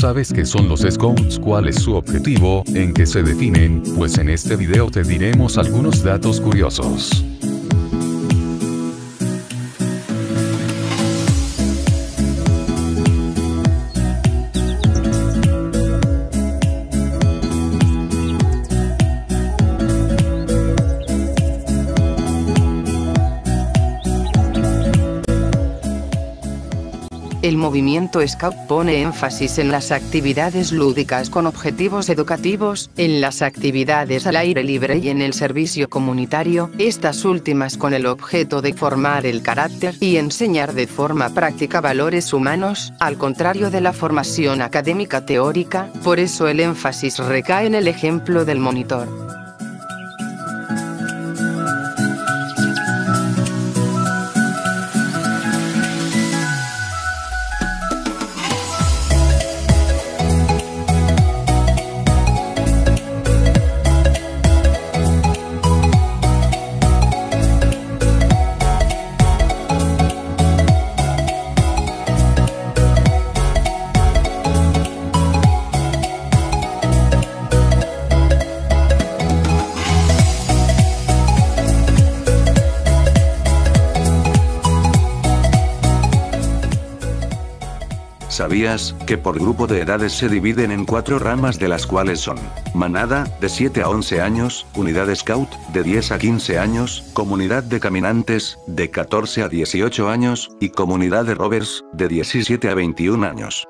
sabes qué son los Scouts, cuál es su objetivo, en qué se definen, pues en este video te diremos algunos datos curiosos. El movimiento Scout pone énfasis en las actividades lúdicas con objetivos educativos, en las actividades al aire libre y en el servicio comunitario, estas últimas con el objeto de formar el carácter y enseñar de forma práctica valores humanos, al contrario de la formación académica teórica, por eso el énfasis recae en el ejemplo del monitor. ¿Sabías que por grupo de edades se dividen en cuatro ramas de las cuales son manada, de 7 a 11 años, unidad scout, de 10 a 15 años, comunidad de caminantes, de 14 a 18 años, y comunidad de rovers, de 17 a 21 años?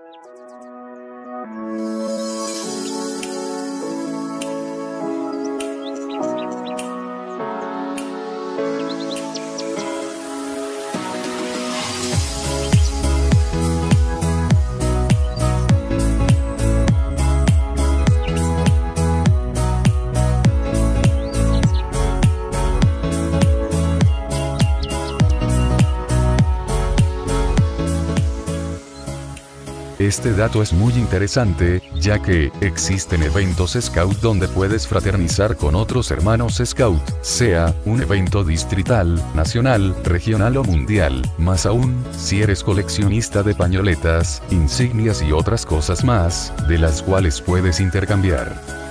Este dato es muy interesante, ya que existen eventos Scout donde puedes fraternizar con otros hermanos Scout, sea un evento distrital, nacional, regional o mundial, más aún, si eres coleccionista de pañoletas, insignias y otras cosas más, de las cuales puedes intercambiar.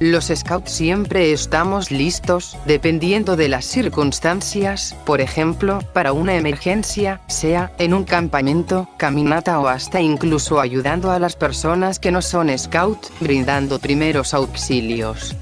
Los scouts siempre estamos listos, dependiendo de las circunstancias, por ejemplo, para una emergencia, sea en un campamento, caminata o hasta incluso ayudando a las personas que no son scout, brindando primeros auxilios.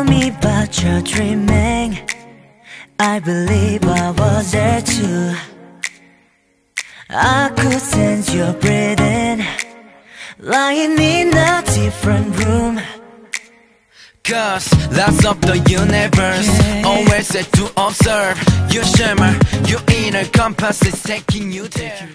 Tell me about your dreaming. I believe I was there too. I could sense your breathing. Lying in a different room. Cause lots of the universe. Yeah. Always set to observe. You shimmer, your inner compass is taking you there